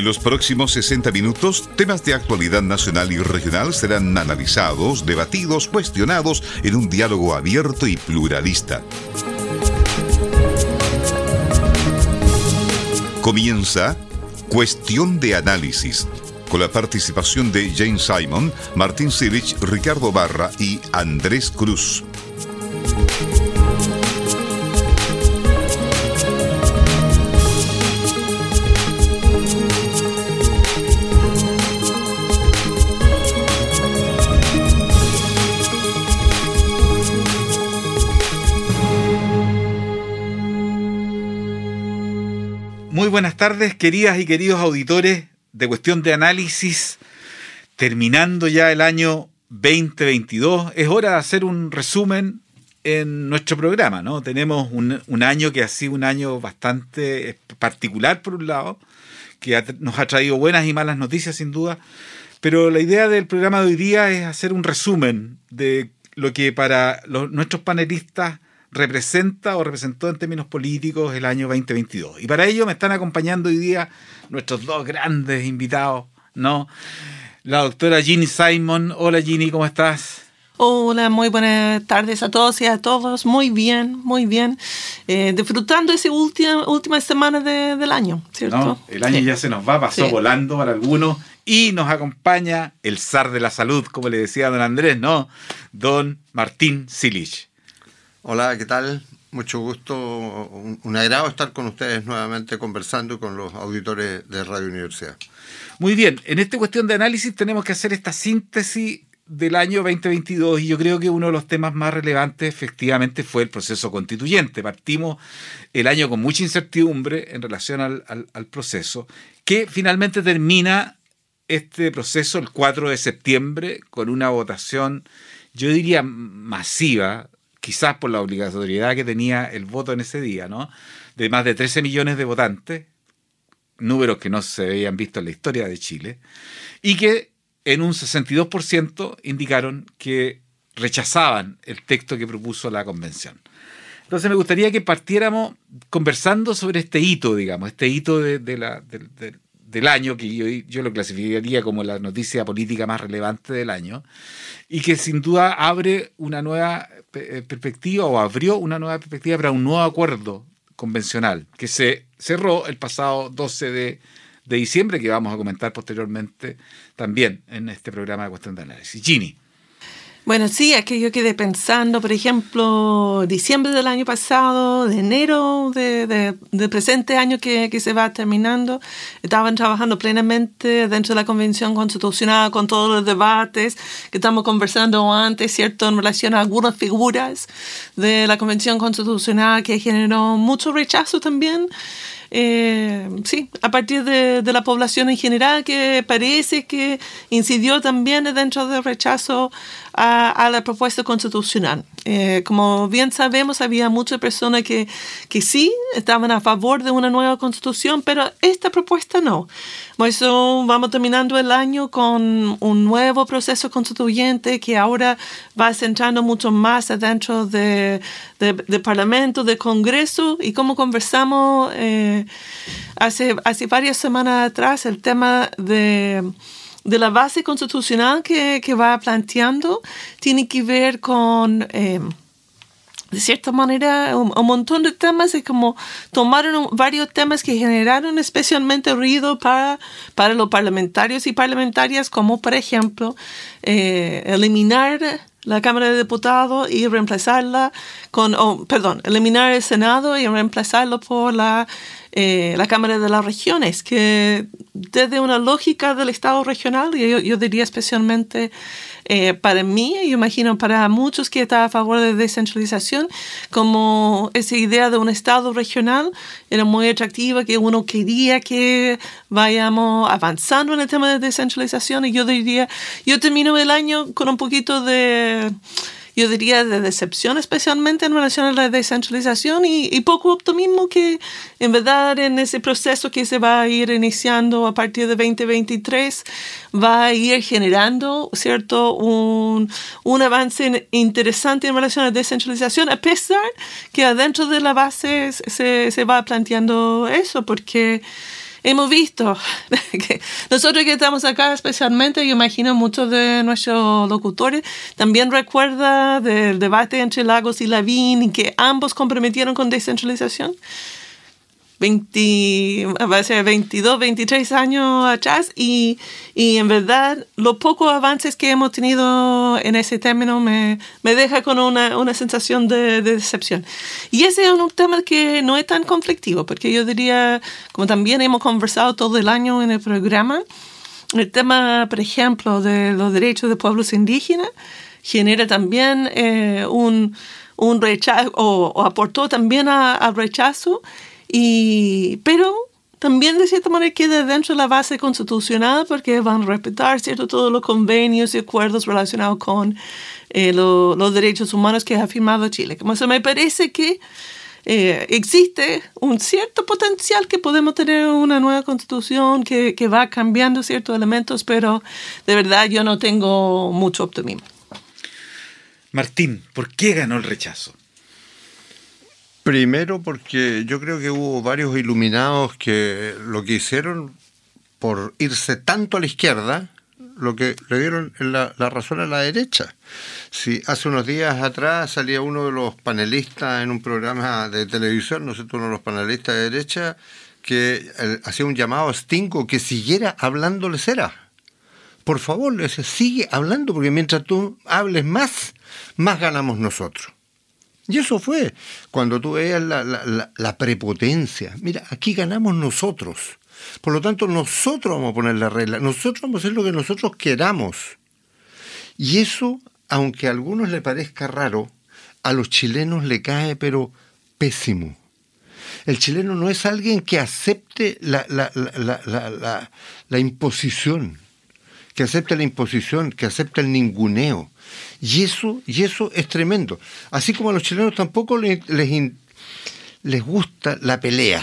En los próximos 60 minutos, temas de actualidad nacional y regional serán analizados, debatidos, cuestionados en un diálogo abierto y pluralista. Comienza Cuestión de Análisis, con la participación de James Simon, Martín Silich, Ricardo Barra y Andrés Cruz. Tardes, queridas y queridos auditores de Cuestión de Análisis. Terminando ya el año 2022, es hora de hacer un resumen en nuestro programa, ¿no? Tenemos un, año que ha sido un año bastante particular, por un lado, que nos ha traído buenas y malas noticias, sin duda, pero la idea del programa de hoy día es hacer un resumen de lo que para nuestros panelistas representa o representó en términos políticos el año 2022. Y para ello me están acompañando hoy día nuestros dos grandes invitados, ¿no? La doctora Ginny Simon. Hola Ginny, ¿cómo estás? Hola, muy buenas tardes a todos y a todos. Muy bien, muy bien. Eh, disfrutando esa última, última semana del año, ¿cierto? el año ya se nos va, pasó volando para algunos. Y nos acompaña el zar de la salud, como le decía don Andrés, ¿no? Don Martín Silich. Hola, ¿qué tal? Mucho gusto, un, agrado estar con ustedes nuevamente conversando con los auditores de Radio Universidad. Muy bien, en esta cuestión de análisis tenemos que hacer esta síntesis del año 2022 y yo creo que uno de los temas más relevantes efectivamente fue el proceso constituyente. Partimos el año con mucha incertidumbre en relación al, al proceso, que finalmente termina este proceso el 4 de septiembre con una votación, yo diría, masiva quizás por la obligatoriedad que tenía el voto en ese día, ¿no? De más de 13 millones de votantes, números que no se habían visto en la historia de Chile, y que en un 62% indicaron que rechazaban el texto que propuso la convención. Entonces me gustaría que partiéramos conversando sobre este hito, digamos, este hito del año, que yo, lo clasificaría como la noticia política más relevante del año, y que sin duda abre una nueva perspectiva o abrió una nueva perspectiva para un nuevo acuerdo convencional que se cerró el pasado 12 de, de diciembre, que vamos a comentar posteriormente también en este programa de cuestión de análisis. Gini. Bueno, sí, es que yo quedé pensando, por ejemplo, diciembre del año pasado, de enero del de, presente año que, que, se va terminando, estaban trabajando plenamente dentro de la Convención Constitucional con todos los debates que estamos conversando antes, ¿cierto?, en relación a algunas figuras de la Convención Constitucional que generó mucho rechazo también. Eh, sí, a partir de, de, la población en general que parece que incidió también dentro del rechazo a, la propuesta constitucional. Eh, como bien sabemos, había muchas personas que, que sí estaban a favor de una nueva constitución, pero esta propuesta no. Por eso vamos terminando el año con un nuevo proceso constituyente que ahora va centrando mucho más adentro de, de, Parlamento, de Congreso, y como conversamos eh, hace, hace varias semanas atrás, el tema de de la base constitucional que, que va planteando tiene que ver con, eh, de cierta manera, un, montón de temas. Y como tomaron varios temas que generaron especialmente ruido para, para los parlamentarios y parlamentarias, como por ejemplo eh, eliminar la Cámara de Diputados y reemplazarla con, oh, perdón, eliminar el Senado y reemplazarlo por la eh, la Cámara de las Regiones, que desde una lógica del Estado regional, yo, yo diría especialmente eh, para mí, yo imagino para muchos que están a favor de descentralización, como esa idea de un Estado regional era muy atractiva, que uno quería que vayamos avanzando en el tema de descentralización, y yo diría, yo termino el año con un poquito de yo diría, de decepción, especialmente en relación a la descentralización y, poco optimismo que en verdad en ese proceso que se va a ir iniciando a partir de 2023 va a ir generando, ¿cierto?, un, un avance interesante en relación a la descentralización, a pesar que adentro de la base se, se va planteando eso, porque hemos visto que nosotros que estamos acá especialmente, yo imagino muchos de nuestros locutores también recuerda del debate entre Lagos y Lavín y que ambos comprometieron con descentralización. 20, va a ser 22, 23 años atrás y, y, en verdad los pocos avances que hemos tenido en ese término me, me deja con una, una sensación de, de, decepción. Y ese es un tema que no es tan conflictivo, porque yo diría, como también hemos conversado todo el año en el programa, el tema, por ejemplo, de los derechos de pueblos indígenas genera también eh, un, un rechazo o, o, aportó también al rechazo y, pero también de cierta manera queda dentro de la base constitucional porque van a respetar cierto todos los convenios y acuerdos relacionados con eh, lo, los derechos humanos que ha firmado Chile. Como se me parece que eh, existe un cierto potencial que podemos tener una nueva constitución que, que va cambiando ciertos elementos, pero de verdad yo no tengo mucho optimismo. Martín, ¿por qué ganó el rechazo? Primero porque yo creo que hubo varios iluminados que lo que hicieron por irse tanto a la izquierda, lo que le dieron la, la, razón a la derecha. Si hace unos días atrás salía uno de los panelistas en un programa de televisión, no sé, uno de los panelistas de derecha, que eh, hacía un llamado a Stingo que siguiera hablándoles era. Por favor, le decía, sigue hablando, porque mientras tú hables más, más ganamos nosotros. Y eso fue cuando tú veas la, la, prepotencia. Mira, aquí ganamos nosotros. Por lo tanto, nosotros vamos a poner la regla, nosotros vamos a hacer lo que nosotros queramos. Y eso, aunque a algunos le parezca raro, a los chilenos le cae pero pésimo. El chileno no es alguien que acepte la, la, la, la imposición, que acepte la imposición, que acepte el ninguneo. Y eso, y eso es tremendo. Así como a los chilenos tampoco les, les, gusta la pelea.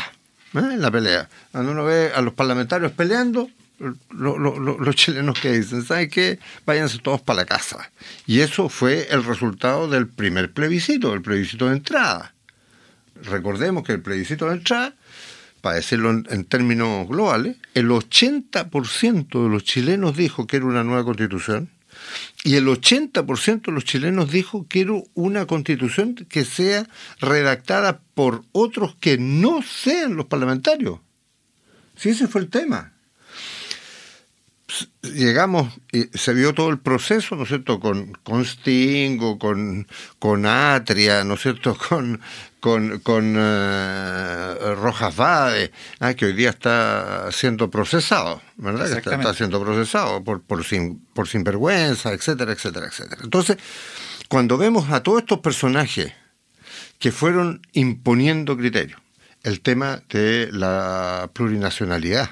¿eh? La pelea. Cuando uno ve a los parlamentarios peleando, lo, lo, lo, los chilenos que dicen, ¿saben qué? Váyanse todos para la casa. Y eso fue el resultado del primer plebiscito, el plebiscito de entrada. Recordemos que el plebiscito de entrada, para decirlo en, en términos globales, el 80% de los chilenos dijo que era una nueva constitución y el 80% de los chilenos dijo quiero una constitución que sea redactada por otros que no sean los parlamentarios. Si ese fue el tema. Llegamos, y se vio todo el proceso, ¿no es cierto?, con, con Stingo, con, con Atria, ¿no es cierto?, con, con, con uh, Rojas Vade, ah, que hoy día está siendo procesado, ¿verdad? Que está, está, siendo procesado por, por, sin, por sinvergüenza, etcétera, etcétera, etcétera. Entonces, cuando vemos a todos estos personajes que fueron imponiendo criterios, el tema de la plurinacionalidad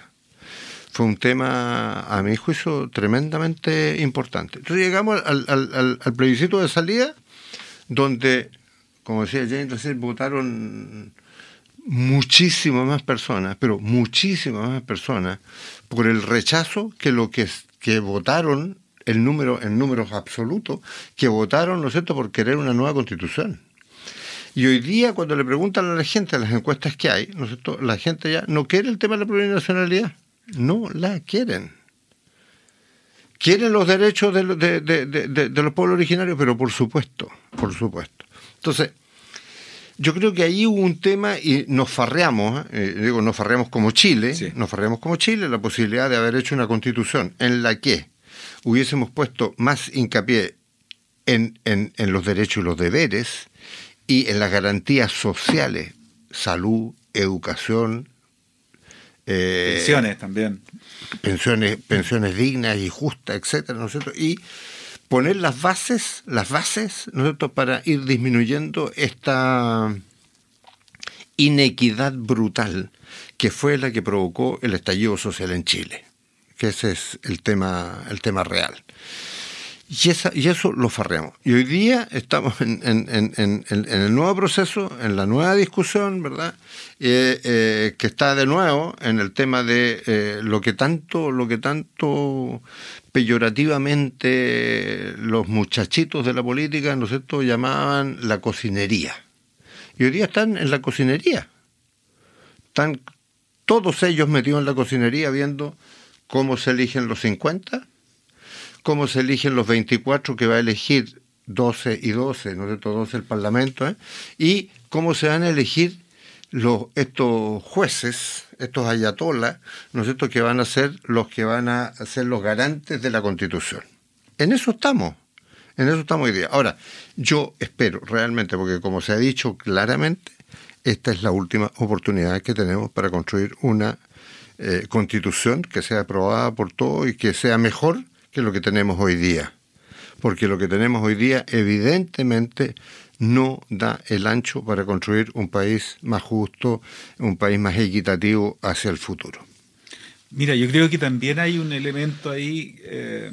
fue un tema, a mi juicio, tremendamente importante. Entonces llegamos al, al, al, plebiscito de salida, donde como decía James votaron muchísimas más personas, pero muchísimas más personas, por el rechazo que lo que, que votaron, el número, en números absolutos, que votaron, ¿no es cierto?, por querer una nueva constitución. Y hoy día, cuando le preguntan a la gente, a las encuestas que hay, ¿no es cierto?, la gente ya no quiere el tema de la plurinacionalidad. No la quieren. Quieren los derechos de, de, de, de los pueblos originarios, pero por supuesto, por supuesto. Entonces, yo creo que ahí hubo un tema y nos farreamos, eh, digo, nos farreamos como Chile, sí. nos farreamos como Chile la posibilidad de haber hecho una constitución en la que hubiésemos puesto más hincapié en, en, en los derechos y los deberes y en las garantías sociales, salud, educación, eh, pensiones también. Pensiones, pensiones dignas y justas, etcétera, ¿no es cierto? Y poner las bases, las bases, ¿no es cierto?, para ir disminuyendo esta inequidad brutal que fue la que provocó el estallido social en Chile, que ese es el tema, el tema real. Y, esa, y eso lo farreamos. Y hoy día estamos en, en, en, el nuevo proceso, en la nueva discusión, ¿verdad? Eh, eh, que está de nuevo en el tema de eh, lo que tanto, lo que tanto peyorativamente los muchachitos de la política, ¿no es cierto?, llamaban la cocinería. Y hoy día están en la cocinería. Están todos ellos metidos en la cocinería viendo cómo se eligen los 50, cómo se eligen los 24 que va a elegir 12 y 12, ¿no es cierto? 12 el Parlamento, ¿eh? y cómo se van a elegir los, estos jueces, estos ayatolas, ¿no es cierto?, que van a ser los que van a ser los garantes de la Constitución. En eso estamos, en eso estamos hoy día. Ahora, yo espero realmente, porque como se ha dicho claramente, esta es la última oportunidad que tenemos para construir una eh, constitución que sea aprobada por todos y que sea mejor que lo que tenemos hoy día. Porque lo que tenemos hoy día evidentemente no da el ancho para construir un país más justo, un país más equitativo hacia el futuro. Mira, yo creo que también hay un elemento ahí eh,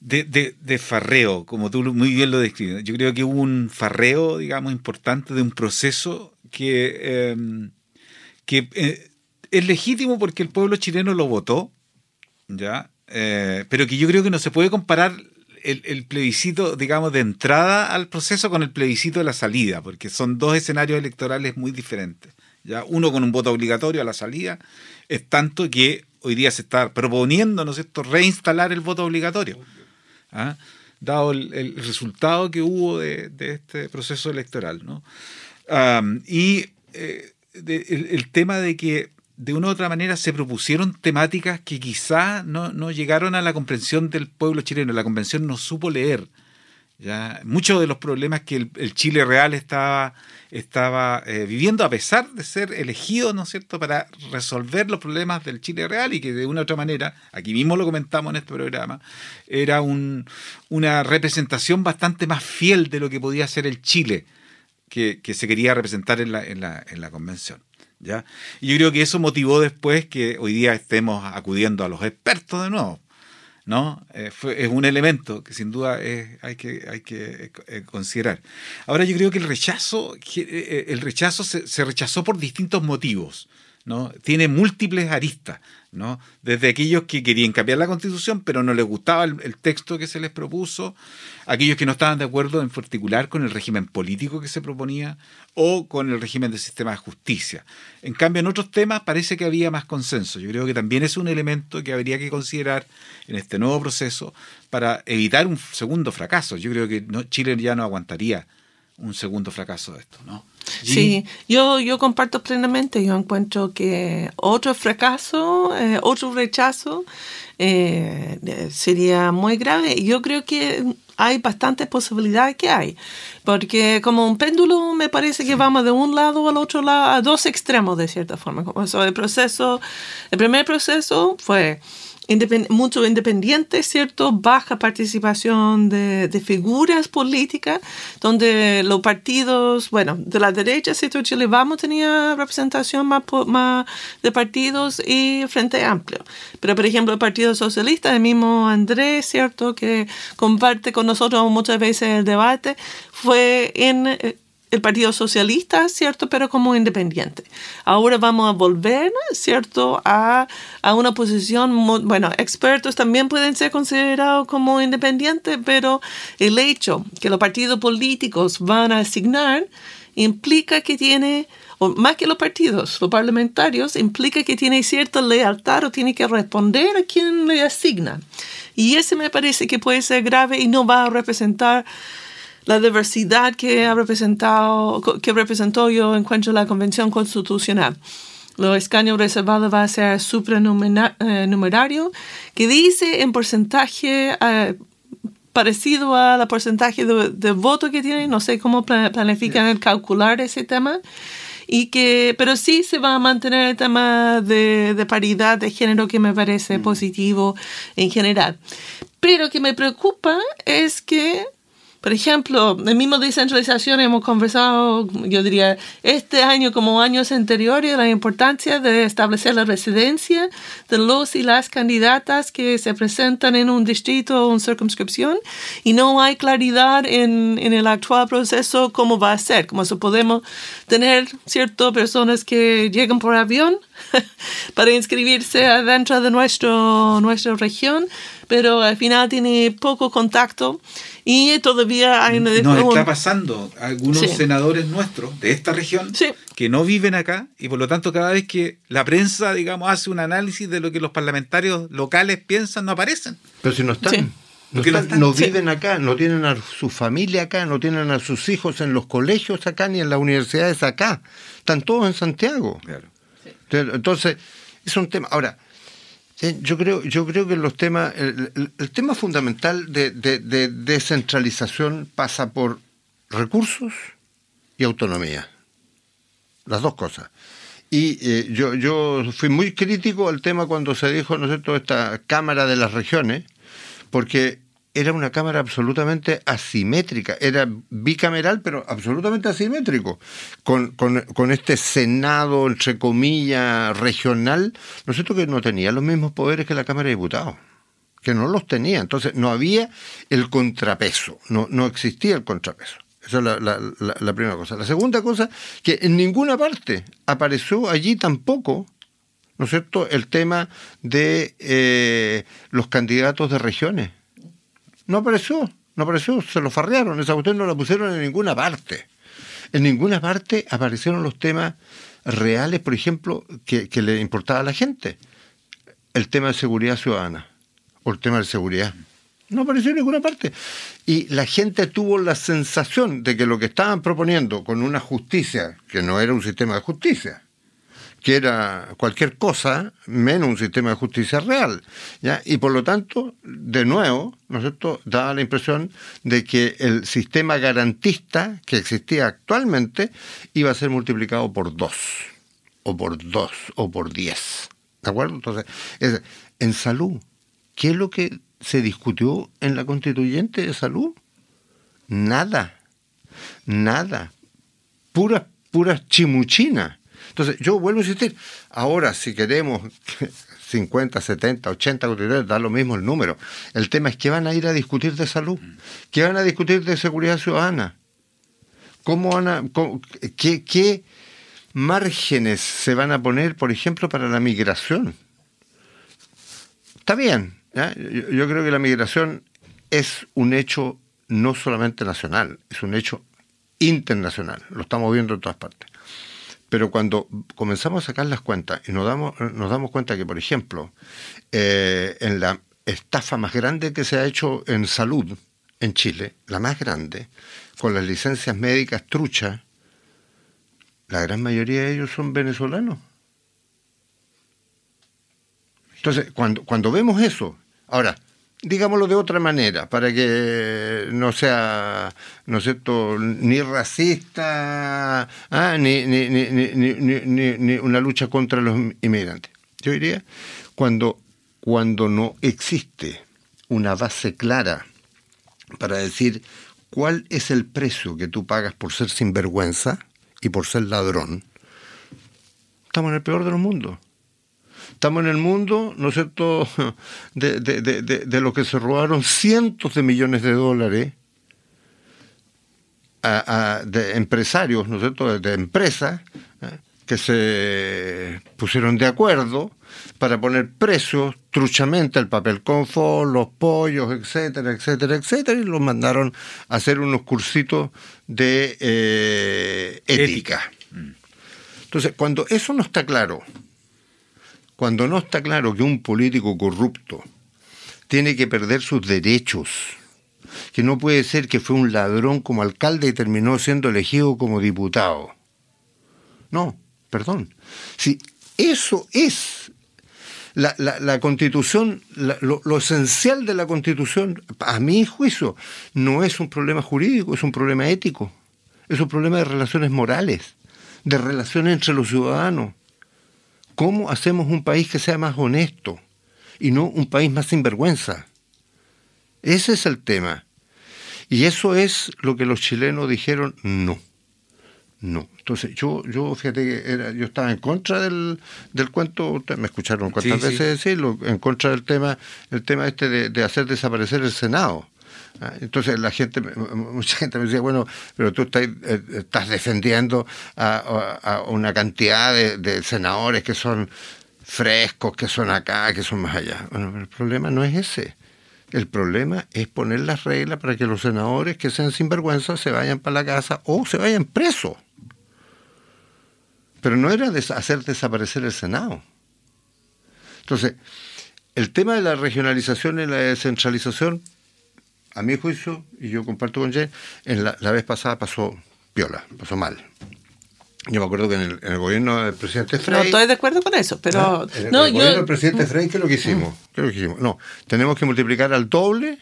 de, farreo, como tú muy bien lo describes. Yo creo que hubo un farreo, digamos, importante de un proceso que, em, que eh, es legítimo porque el pueblo chileno lo votó, ¿ya? Eh, pero que yo creo que no se puede comparar el, plebiscito, digamos, de entrada al proceso con el plebiscito de la salida, porque son dos escenarios electorales muy diferentes. ¿ya? Uno con un voto obligatorio a la salida, es tanto que hoy día se está proponiendo, ¿no reinstalar el voto obligatorio. ¿ah? dado el, resultado que hubo de, este proceso electoral. ¿no? y eh, el, tema de que de una u otra manera se propusieron temáticas que quizá no, no llegaron a la comprensión del pueblo chileno, la convención no supo leer. ¿ya? Muchos de los problemas que el, Chile real estaba, estaba eh, viviendo, a pesar de ser elegido, ¿no es cierto?, para resolver los problemas del Chile real y que de una u otra manera, aquí mismo lo comentamos en este programa, era un, una representación bastante más fiel de lo que podía ser el Chile que, que se quería representar en la, en la, en la convención. ¿Ya? Y yo creo que eso motivó después que hoy día estemos acudiendo a los expertos de nuevo. ¿no? Eh, es un elemento que sin duda hay que, hay que eh, considerar. Ahora yo creo que el rechazo, eh, el rechazo se, rechazó por distintos motivos. ¿no? Tiene múltiples aristas, Desde aquellos que querían cambiar la constitución, pero no les gustaba el, texto que se les propuso, aquellos que no estaban de acuerdo en particular con el régimen político que se proponía o con el régimen del sistema de justicia. En cambio, en otros temas parece que había más consenso. Yo creo que también es un elemento que habría que considerar en este nuevo proceso para evitar un segundo fracaso. Yo creo que Chile ya no aguantaría un segundo fracaso de esto, ¿no? Sí, yo, yo comparto plenamente. Yo encuentro que otro fracaso, eh, otro rechazo eh, sería muy grave. Yo creo que hay bastantes posibilidades que hay, porque como un péndulo me parece que vamos de un lado al otro lado, a dos extremos de cierta forma. Como eso, el proceso, el primer proceso fue mucho independiente, ¿cierto? Baja participación de, figuras políticas, donde los partidos, bueno, de la derecha, ¿cierto? Chile Vamos tenía representación más, más de partidos y Frente Amplio. Pero, por ejemplo, el Partido Socialista, el mismo Andrés, ¿cierto? Que comparte con nosotros muchas veces el debate, fue en eh, el Partido Socialista, ¿cierto? Pero como independiente. Ahora vamos a volver, ¿cierto? A, a una posición, bueno, expertos también pueden ser considerados como independientes, pero el hecho que los partidos políticos van a asignar implica que tiene, o más que los partidos, los parlamentarios, implica que tiene cierta lealtad o tiene que responder a quien le asigna. Y ese me parece que puede ser grave y no va a representar la diversidad que ha representado, que representó yo encuentro la Convención Constitucional. Los escaños reservados va a ser supranumerario, que dice en porcentaje eh, parecido a la porcentaje de, voto que tiene, no sé cómo planifican calcular ese tema, y que, pero sí se va a mantener el tema de, de paridad de género que me parece mm. positivo en general. Pero que me preocupa es que por ejemplo, en mismo descentralización hemos conversado, yo diría, este año como años anteriores, la importancia de establecer la residencia de los y las candidatas que se presentan en un distrito o una circunscripción y no hay claridad en, en el actual proceso cómo va a ser, cómo se podemos tener ciertas personas que llegan por avión para inscribirse dentro de nuestro, nuestra región, pero al final tiene poco contacto y todavía hay una... Nos está pasando algunos Sí. senadores nuestros de esta región Sí. que no viven acá y por lo tanto cada vez que la prensa, digamos, hace un análisis de lo que los parlamentarios locales piensan, no aparecen. Pero si no están. Sí. No, están, viven acá, no tienen a su familia acá, no tienen a sus hijos en los colegios acá ni en las universidades acá. Están todos en Santiago. Claro. Entonces, es un tema. Ahora, yo creo, yo creo que los temas, el, tema fundamental de descentralización pasa por recursos y autonomía. Las dos cosas. Y eh, yo, yo fui muy crítico al tema cuando se dijo, ¿no es cierto?, esta Cámara de las Regiones, porque era una Cámara absolutamente asimétrica, era bicameral, pero absolutamente asimétrico, con, con, con este Senado, entre comillas, regional, ¿no es cierto?, que no tenía los mismos poderes que la Cámara de Diputados que no los tenía. Entonces no había el contrapeso, no, no existía el contrapeso. Esa es la, la- primera cosa. La segunda cosa, que en ninguna parte apareció allí tampoco, ¿no es cierto?, el tema de eh, los candidatos de regiones. No apareció, no apareció, se lo farrearon, esa cuestión no la pusieron en ninguna parte. En ninguna parte aparecieron los temas reales, por ejemplo, que, que le importaba a la gente. El tema de seguridad ciudadana o el tema de seguridad. No apareció en ninguna parte. Y la gente tuvo la sensación de que lo que estaban proponiendo con una justicia, que no era un sistema de justicia, que era cualquier cosa menos un sistema de justicia real. ¿ya? Y por lo tanto, de nuevo, ¿no es cierto?, daba la impresión de que el sistema garantista que existía actualmente iba a ser multiplicado por dos, o por dos, o por diez. ¿De acuerdo? Entonces, es- en salud, ¿qué es lo que se discutió en la constituyente de salud? Nada, nada puras, puras chimuchinas. Entonces, yo vuelvo a insistir, ahora si queremos 50, 70, 80 constituyentes, da lo mismo el número. El tema es que van a ir a discutir de salud, que van a discutir de seguridad ciudadana. ¿Cómo van a, qué, qué márgenes se van a poner, por ejemplo, para la migración? Está bien, yo creo que la migración es un hecho no solamente nacional, es un hecho internacional, lo estamos viendo en todas partes. Pero cuando comenzamos a sacar las cuentas y nos damos, nos damos cuenta que, por ejemplo, eh, en la estafa más grande que se ha hecho en salud en Chile, la más grande, con las licencias médicas truchas, la gran mayoría de ellos son venezolanos. Entonces, cuando, cuando vemos eso, ahora, digámoslo de otra manera, para que no sea, ¿no es cierto?, ni racista, ah, ni, ni, ni, ni, una lucha contra los inmigrantes. Yo diría, cuando, cuando no existe una base clara para decir cuál es el precio que tú pagas por ser sinvergüenza y por ser ladrón, estamos en el peor de los mundos. Estamos en el mundo, ¿no es cierto?, de, de, de, de, lo que se robaron cientos de millones de dólares a, a- de empresarios, ¿no es cierto?, de, empresas ¿eh? que se pusieron de acuerdo para poner precios truchamente el papel confort, los pollos, etcétera, etcétera, etcétera, y los mandaron a hacer unos cursitos de eh, ética. Entonces, cuando eso no está claro, cuando no está claro que un político corrupto tiene que perder sus derechos, que no puede ser que fue un ladrón como alcalde y terminó siendo elegido como diputado. No, perdón. Si eso es la, la- la constitución, lo, lo esencial de la constitución, a mi juicio, no es un problema jurídico, es un problema ético, es un problema de relaciones morales, de relaciones entre los ciudadanos. ¿Cómo hacemos un país que sea más honesto y no un país más sinvergüenza? Ese es el tema. Y eso es lo que los chilenos dijeron no. No. Entonces, yo, yo fíjate que era, yo estaba en contra del, del cuento, me escucharon cuántas Sí, sí. veces decirlo, en contra del tema, el tema este de, de hacer desaparecer el Senado. Ah, Entonces la gente, mucha gente me decía, bueno, pero tú estás, eh, estás defendiendo a, una cantidad de, de senadores que son frescos, que son acá, que son más allá. Bueno, pero el problema no es ese. El problema es poner las reglas para que los senadores que sean sinvergüenza se vayan para la casa o se vayan presos. Pero no era hacer desaparecer el Senado. Entonces, el tema de la regionalización y la descentralización, a mi juicio, y yo comparto con Jay, en la, la vez pasada pasó viola, pasó mal. Yo me acuerdo que en el, en el gobierno del presidente No Frey... estoy de acuerdo con eso, pero ¿Ah? En el, no, gobierno del presidente Frey, ¿qué es lo que hicimos? ¿Qué es lo que hicimos? No, tenemos que multiplicar al doble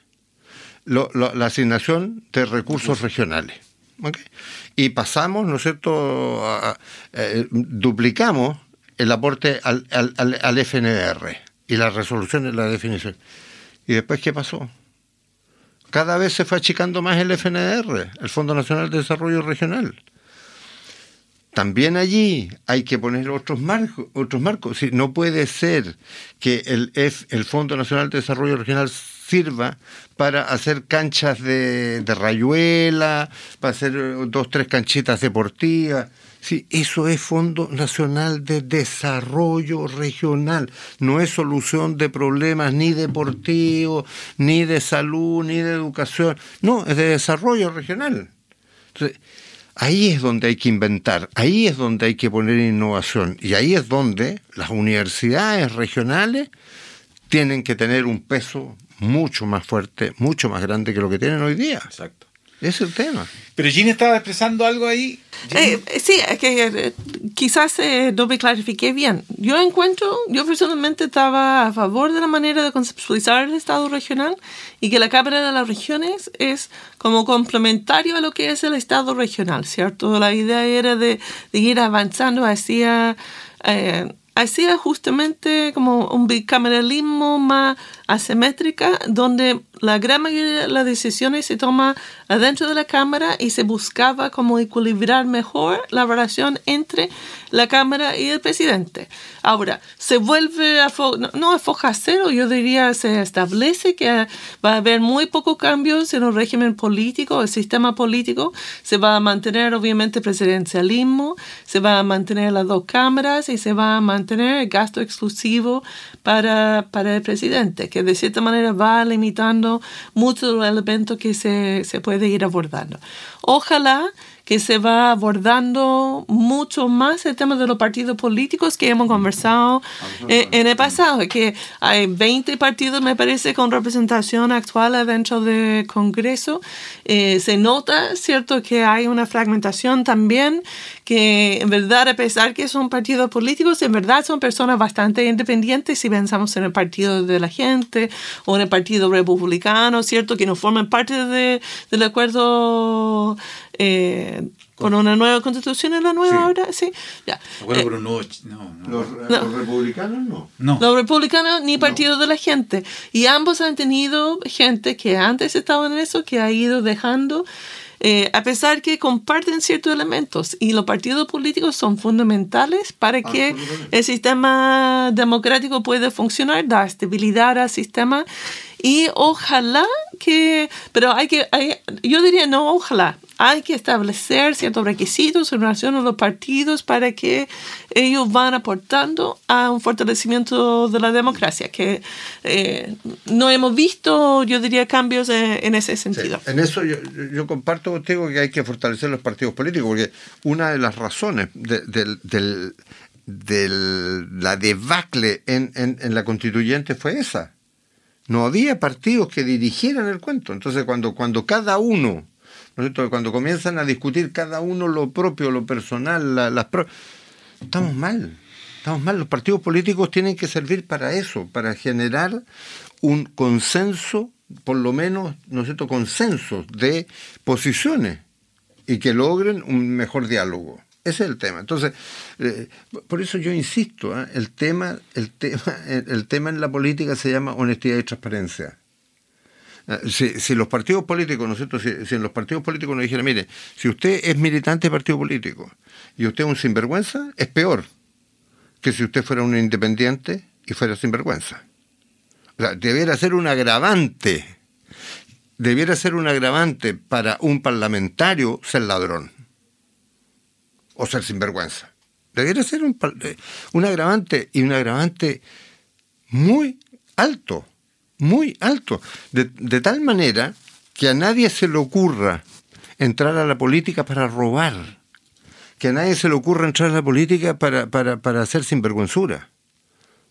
lo- lo- la asignación de recursos regionales. ¿ok? Y pasamos, ¿no es cierto?, a- a- eh, duplicamos el aporte al, al, al- al FNR y la resolución de la definición. ¿Y después qué pasó? Cada vez se fue achicando más el FNR, el Fondo Nacional de Desarrollo Regional. También allí hay que poner otros marcos. Otros marcos. No puede ser que el, F- el Fondo Nacional de Desarrollo Regional sirva para hacer canchas de, de rayuela, para hacer dos, tres canchitas deportivas. Sí, eso es Fondo Nacional de Desarrollo Regional. No es solución de problemas ni deportivos, ni de salud, ni de educación. No, es de desarrollo regional. Entonces, ahí es donde hay que inventar, ahí es donde hay que poner innovación y ahí es donde las universidades regionales tienen que tener un peso mucho más fuerte, mucho más grande que lo que tienen hoy día. Exacto. Ese es el tema. Pero Gina estaba expresando algo ahí. Eh, eh, sí, es que eh, quizás eh, no me clarifiqué bien. Yo encuentro, yo personalmente estaba a favor de la manera de conceptualizar el Estado regional y que la Cámara de las Regiones es como complementario a lo que es el Estado regional, ¿cierto? La idea era de, de ir avanzando hacia... Hacía justamente como un bicameralismo más asimétrica, donde la gran mayoría de las decisiones se toma adentro de la Cámara y se buscaba como equilibrar mejor la relación entre la Cámara y el presidente. Ahora, se vuelve a, no, no a foja cero, yo diría, se establece que va a haber muy pocos cambios en el régimen político, el sistema político, se va a mantener obviamente presidencialismo, se va a mantener las dos cámaras y se va a mantener el gasto exclusivo para, para el presidente, que de cierta manera va limitando muchos elementos que se, se puede ir abordando. Ojalá que se va abordando mucho más el tema de los partidos políticos que hemos conversado eh, en el pasado, que hay 20 partidos, me parece, con representación actual dentro del Congreso. Eh, se nota, ¿cierto?, que hay una fragmentación también, que en verdad, a pesar que son partidos políticos, en verdad son personas bastante independientes si pensamos en el Partido de la Gente o en el Partido Republicano, ¿cierto?, que no forman parte de- del acuerdo eh, con una nueva constitución en la nueva Sí. ahora, sí, ya. Bueno, Eh, pero no, no, no. Los, No. los republicanos no. No. los republicanos ni partido de la gente. Y ambos han tenido gente que antes estaba en eso, que ha ido dejando, eh, a pesar que comparten ciertos elementos. Y los partidos políticos son fundamentales para que Absolutamente. el sistema democrático pueda funcionar, dar estabilidad al sistema. Y ojalá que, pero hay que, hay- yo diría no, ojalá, hay que establecer ciertos requisitos en relación a los partidos para que ellos van aportando a un fortalecimiento de la democracia, que eh, no hemos visto, yo diría, cambios en ese Sí, sentido. En eso yo, yo comparto contigo que hay que fortalecer los partidos políticos, porque una de las razones de, del- del- del- la debacle en, en- en la constituyente fue esa. No había partidos que dirigieran el cuento. Entonces, cuando, cuando cada uno, ¿no es cuando comienzan a discutir cada uno lo propio, lo personal, la- las pro- estamos mal. Estamos mal. Los partidos políticos tienen que servir para eso, para generar un consenso, por lo menos, ¿no es cierto?, consensos de posiciones y que logren un mejor diálogo. Ese es el tema. Entonces, eh, por eso yo insisto, ¿eh? el, tema, el, tema, el, tema en la política se llama honestidad y transparencia. Eh, Si, los partidos políticos, ¿no es? Si, si en los partidos políticos nos dijeran, mire, si usted es militante de partido político y usted es un sinvergüenza, es peor que si usted fuera un independiente y fuera sinvergüenza. O sea, debiera ser un agravante debiera ser un agravante para un parlamentario ser ladrón o ser sinvergüenza. Debiera ser un, eh, un agravante y un agravante muy alto, muy alto, de, de tal manera que a nadie se le ocurra entrar a la política para robar, que a nadie se le ocurra entrar a la política para, para, para hacer sinvergüenzura.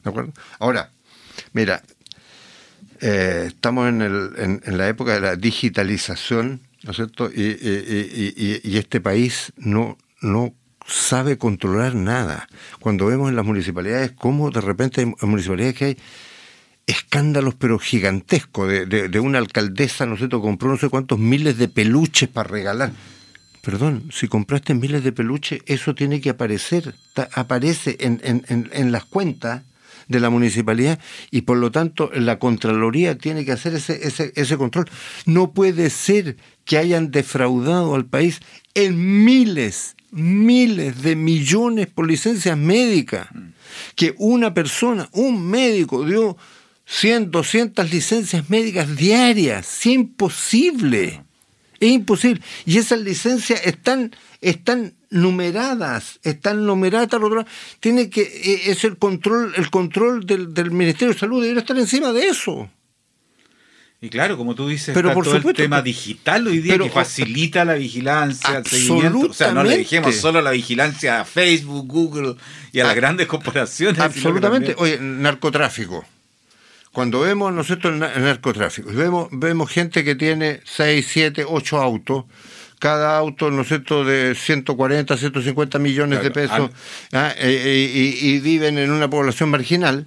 ¿De acuerdo? Ahora, mira, eh, estamos en, el, en, la época de la digitalización, ¿no es cierto? Y, y, este país no, no sabe controlar nada. Cuando vemos en las municipalidades cómo de repente hay municipalidades que hay escándalos pero gigantescos de, de, una alcaldesa, ¿no cierto?, compró no sé cuántos miles de peluches para regalar. Perdón, si compraste miles de peluches, eso tiene que aparecer, aparece en, en, en las cuentas de la municipalidad y por lo tanto la Contraloría tiene que hacer ese, ese, ese control. No puede ser que hayan defraudado al país en miles, miles de millones por licencias médicas. Que una persona, un médico dio 100, 200 licencias médicas diarias. Es imposible. Es imposible. Y esas licencias están, están numeradas, están numeradas, tiene que, eh, es el control, el control del, del Ministerio de Salud, debería estar encima de eso. Y claro, como tú dices, pero por todo el tema digital hoy día que facilita la vigilancia, el seguimiento. O sea, no le dejemos solo la vigilancia a Facebook, Google y a las ah, grandes corporaciones. Absolutamente. Oye, narcotráfico. Cuando vemos nosotros el narcotráfico, vemos, vemos gente que tiene 6, 7, 8 autos, cada auto, ¿no es cierto?, de 140, 150 millones de pesos ¿ah? eh, eh, y, viven en una población marginal.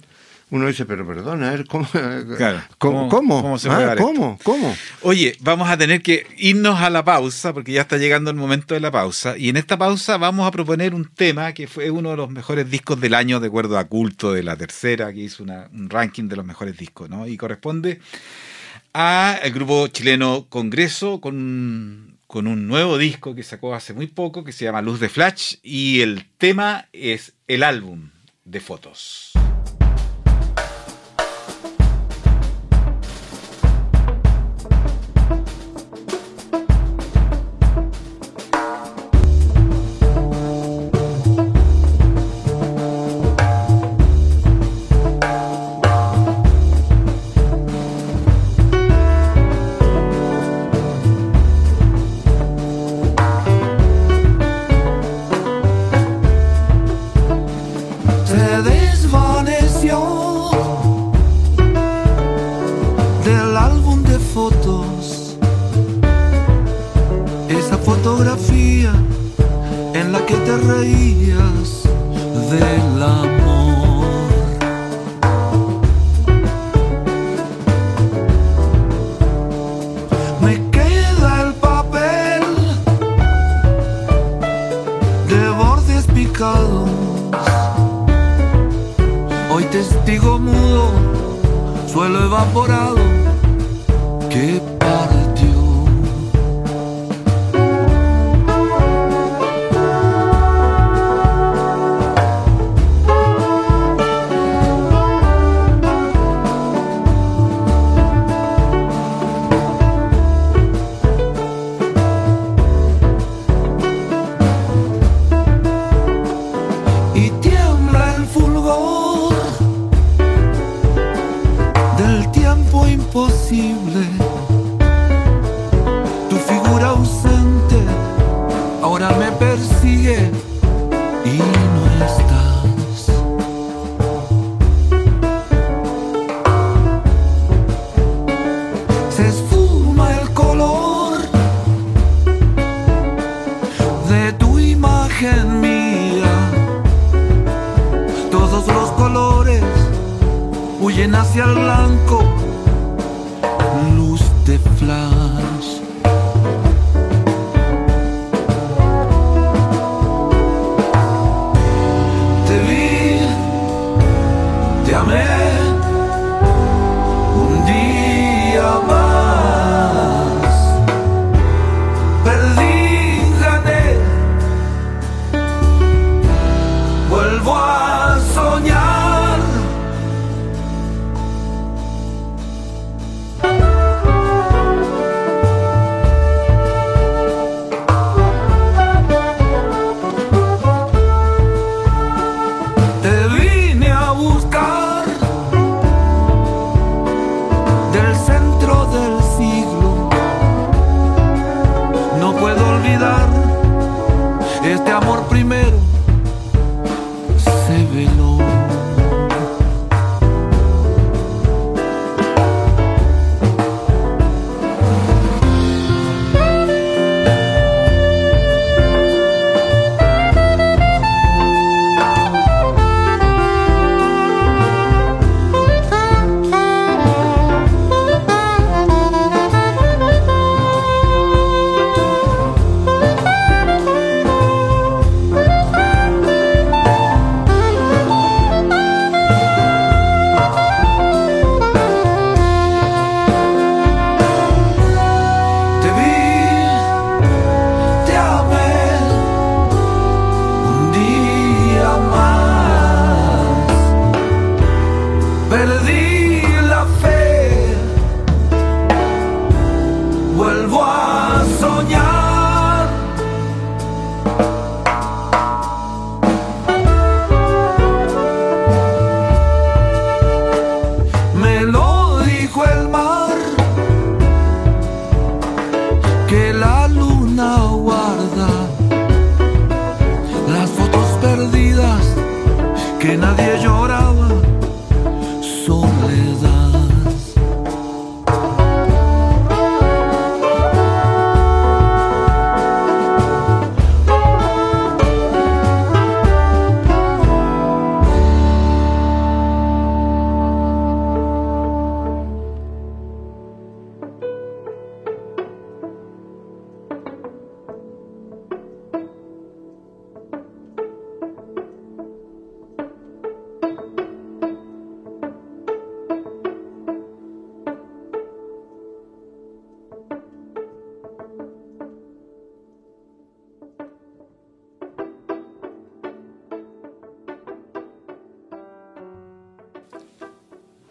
Uno dice, pero perdona, a ver, ¿cómo? ¿Cómo? ¿Cómo? ¿Ah? ¿Cómo? ¿Cómo? Oye, vamos a tener que irnos a la pausa, porque ya está llegando el momento de la pausa. Y en esta pausa vamos a proponer un tema que fue uno de los mejores discos del año, de acuerdo a Culto de la Tercera, que hizo un ranking de los mejores discos, ¿no? Y corresponde al grupo chileno Congreso con con un nuevo disco que sacó hace muy poco que se llama Luz de Flash y el tema es el álbum de fotos. te reías del amor. Me queda el papel de bordes picados. Hoy testigo mudo, suelo evaporado. Que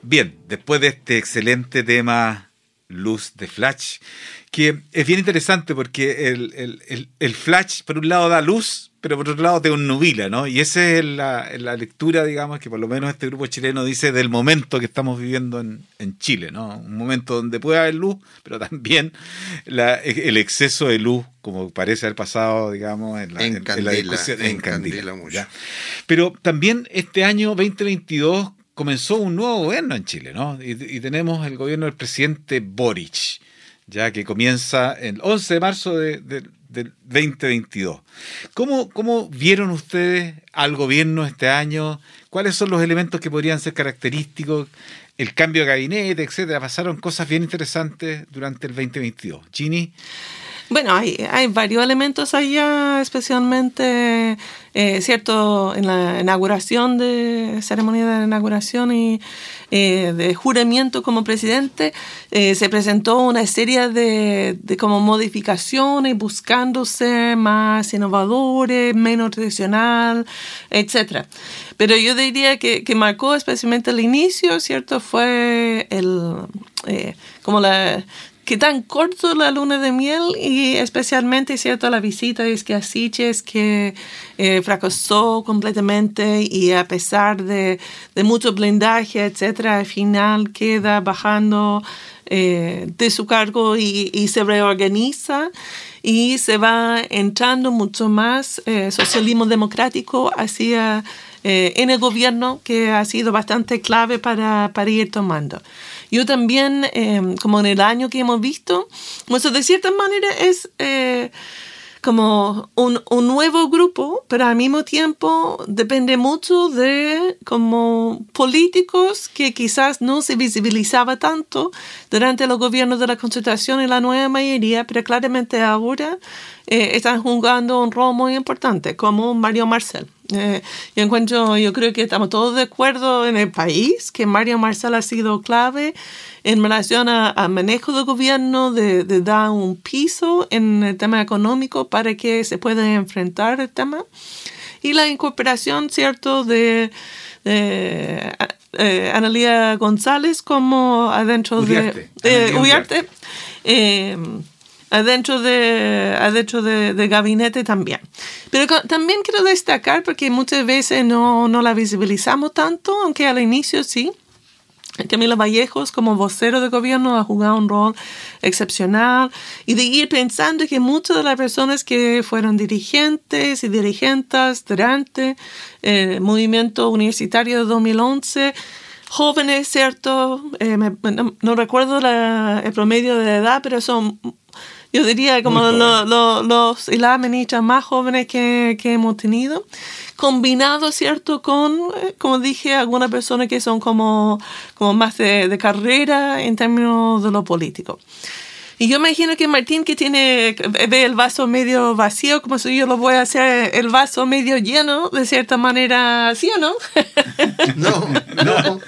Bien, después de este excelente tema Luz de Flash, que es bien interesante porque el, el- el- el Flash por un lado da luz, pero por otro lado te nubila, ¿no? Y esa es la, la lectura, digamos, que por lo menos este grupo chileno dice del momento que estamos viviendo en, en Chile, ¿no? Un momento donde puede haber luz, pero también la- el exceso de luz, como parece haber pasado, digamos, en la, en- en la discusión. Encandila, mucho. Pero también este año 2022 comenzó un nuevo gobierno en Chile, ¿no? Y, y tenemos el gobierno del presidente Boric, ya que comienza el 11 de marzo de- de- del 2022. ¿Cómo, ¿Cómo vieron ustedes al gobierno este año? ¿Cuáles son los elementos que podrían ser característicos? El cambio de gabinete, etcétera. Pasaron cosas bien interesantes durante el 2022. Ginny, Bueno, hay, varios elementos allá, especialmente, eh, cierto, en la inauguración de ceremonia de inauguración y eh, de juramento como presidente, eh, se presentó una serie de, de como modificaciones buscando ser más innovadores, menos tradicional, etcétera. Pero yo diría que, que marcó especialmente el inicio, ¿cierto? Fue el, eh, como la que tan corto la luna de miel y especialmente cierto la visita de Esquiasiches que eh, fracasó completamente y a pesar de, de mucho blindaje etcétera al final queda bajando eh, de su cargo y, y se reorganiza y se va entrando mucho más eh, socialismo democrático hacia eh, en el gobierno que ha sido bastante clave para, para ir tomando. Yo también, eh, como en el año que hemos visto, pues de cierta manera es eh, como un, nuevo grupo, pero al mismo tiempo depende mucho de como políticos que quizás no se visibilizaba tanto durante los gobiernos de la Constitución y la nueva mayoría, pero claramente ahora eh, están jugando un rol muy importante, como Mario Marcel. Eh, yo encuentro, yo creo que estamos todos de acuerdo en el país que Mario Marcel ha sido clave en relación al manejo del gobierno, de, de, dar un piso en el tema económico para que se pueda enfrentar el tema. Y la incorporación, ¿cierto?, de, de eh, Analia González como adentro Uriarte. de... Uriarte. Eh, adentro de adentro de, gabinete también. Pero también quiero destacar, porque muchas veces no, no la visibilizamos tanto, aunque al inicio sí, Camila Vallejos como vocero de gobierno ha jugado un rol excepcional y de ir pensando que muchas de las personas que fueron dirigentes y dirigentes durante el movimiento universitario de 2011 jóvenes, ¿cierto? Eh, no, recuerdo el promedio de edad, pero son, yo diría, como los y las ministras más jóvenes que, que hemos tenido combinado, ¿cierto? Con, eh, como dije, algunas personas que son como, como más de, de carrera en términos de lo político. Y yo imagino que Martín, que tiene, ve el vaso medio vacío, como si yo lo voy a hacer el vaso medio lleno, de cierta manera, ¿sí o no? No, no.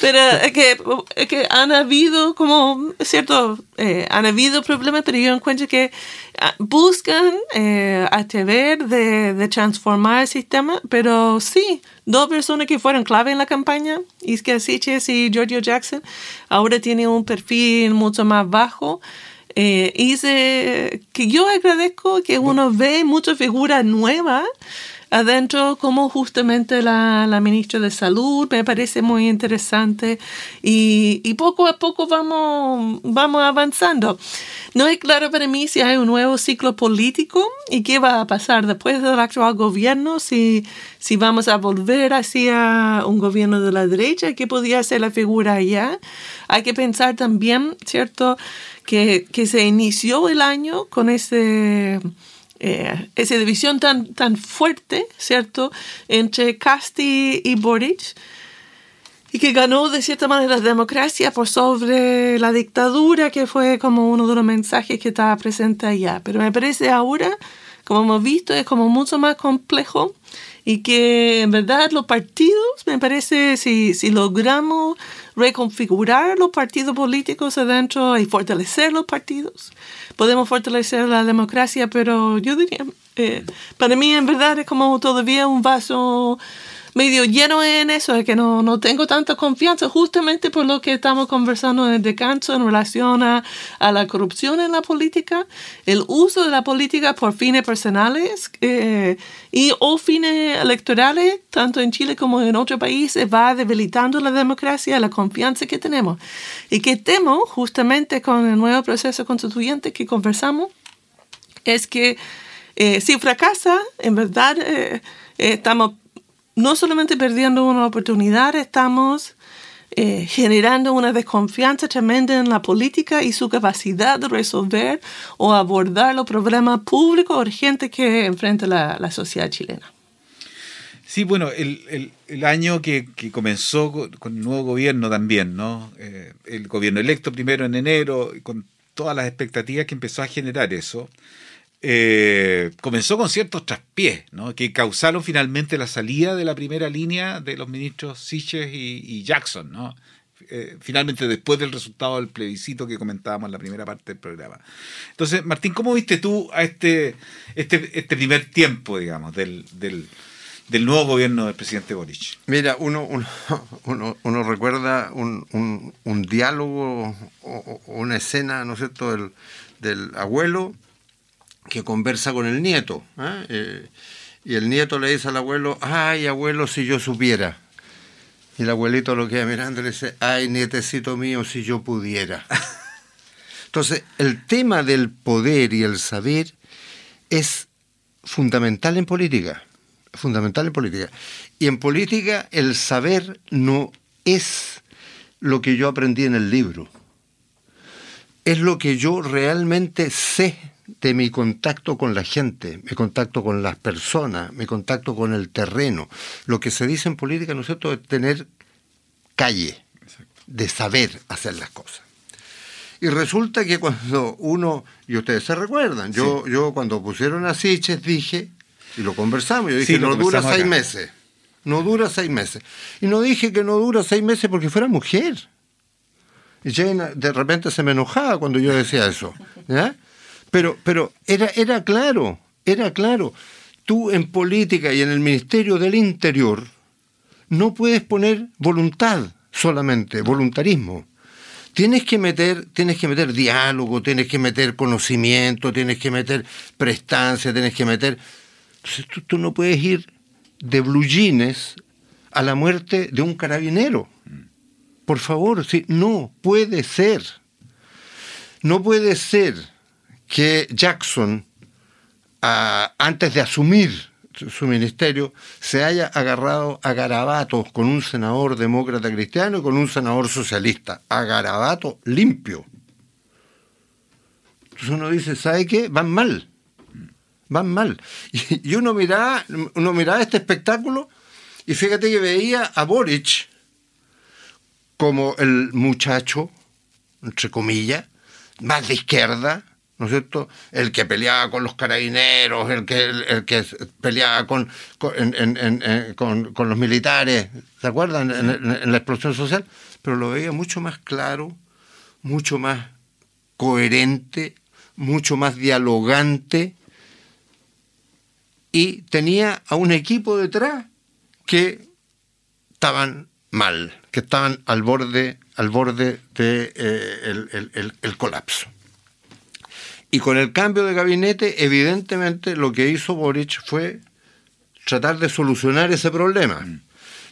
Pero es que, es que han habido como, cierto, eh, han habido problemas, pero yo encuentro que ah, buscan eh, atrever de, de transformar el sistema, pero sí, dos personas que fueron clave en la campaña, Iskia Siches y Giorgio Jackson, ahora tienen un perfil mucho más bajo. Eh, y que yo agradezco que uno ve muchas figuras nuevas adentro como justamente la, la, ministra de Salud, me parece muy interesante y, y, poco a poco vamos, vamos avanzando. No es claro para mí si hay un nuevo ciclo político y qué va a pasar después del actual gobierno, si, si vamos a volver hacia un gobierno de la derecha, qué podría ser la figura allá. Hay que pensar también, ¿cierto?, que, que se inició el año con ese eh, esa división tan, tan fuerte, ¿cierto?, entre Casti y Boric, y que ganó de cierta manera la democracia por sobre la dictadura, que fue como uno de los mensajes que estaba presente allá. Pero me parece ahora, como hemos visto, es como mucho más complejo y que en verdad los partidos, me parece, si, si logramos reconfigurar los partidos políticos adentro y fortalecer los partidos, podemos fortalecer la democracia, pero yo diría, eh, para mí en verdad es como todavía un vaso medio lleno en eso, de que no, no tengo tanta confianza, justamente por lo que estamos conversando en el descanso en relación a, a la corrupción en la política, el uso de la política por fines personales eh, y o fines electorales, tanto en Chile como en otros países, va debilitando la democracia, la confianza que tenemos. Y que temo, justamente con el nuevo proceso constituyente que conversamos, es que eh, si fracasa, en verdad eh, estamos no solamente perdiendo una oportunidad, estamos eh, generando una desconfianza tremenda en la política y su capacidad de resolver o abordar los problemas públicos urgentes que enfrenta la, sociedad chilena. Sí, bueno, el, año que, que, comenzó con, el nuevo gobierno también, ¿no? Eh, el gobierno electo primero en enero, con todas las expectativas que empezó a generar eso, eh, comenzó con ciertos traspiés, ¿no? que causaron finalmente la salida de la primera línea de los ministros Siches y, Jackson, ¿no? Eh, finalmente después del resultado del plebiscito que comentábamos en la primera parte del programa. Entonces, Martín, ¿cómo viste tú a este, este, este primer tiempo, digamos, del, del, del nuevo gobierno del presidente Boric? Mira, uno, uno, uno, recuerda un, un, un diálogo o, una escena, ¿no es cierto?, del, del abuelo que conversa con el nieto. ¿eh? Eh, y el nieto le dice al abuelo, ay abuelo, si yo supiera. Y el abuelito lo queda mirando y le dice, ay nietecito mío, si yo pudiera. Entonces, el tema del poder y el saber es fundamental en política. Fundamental en política. Y en política el saber no es lo que yo aprendí en el libro. Es lo que yo realmente sé de mi contacto con la gente, mi contacto con las personas, mi contacto con el terreno. Lo que se dice en política, ¿no es cierto?, es tener calle, de saber hacer las cosas. Y resulta que cuando uno, y ustedes se recuerdan, yo, yo cuando pusieron a Siches dije, y lo conversamos, yo dije, no dura seis meses, no dura seis meses. Y no dije que no dura seis meses porque fuera mujer. Y Jane de repente se me enojaba cuando yo decía eso. ¿ya? Pero, pero era, era claro, era claro. Tú en política y en el Ministerio del Interior no puedes poner voluntad solamente, voluntarismo. Tienes que meter, tienes que meter diálogo, tienes que meter conocimiento, tienes que meter prestancia, tienes que meter. Entonces tú, no puedes ir de blue jeans a la muerte de un carabinero. Por favor, sí, no puede ser. No puede ser que Jackson, ah, antes de asumir su, ministerio, se haya agarrado a garabatos con un senador demócrata cristiano y con un senador socialista. A garabato limpio. Entonces uno dice, ¿sabe qué? Van mal. Van mal. Y, y uno miraba, uno miraba este espectáculo y fíjate que veía a Boric como el muchacho, entre comillas, más de izquierda, ¿no es cierto? El que peleaba con los carabineros, el que, el, que peleaba con, en- con- con los militares, ¿se acuerdan? En, la explosión social, pero lo veía mucho más claro, mucho más coherente, mucho más dialogante y tenía a un equipo detrás que estaban mal, que estaban al borde, al borde de eh, el- el colapso. Y con el cambio de gabinete, evidentemente lo que hizo Boric fue tratar de solucionar ese problema.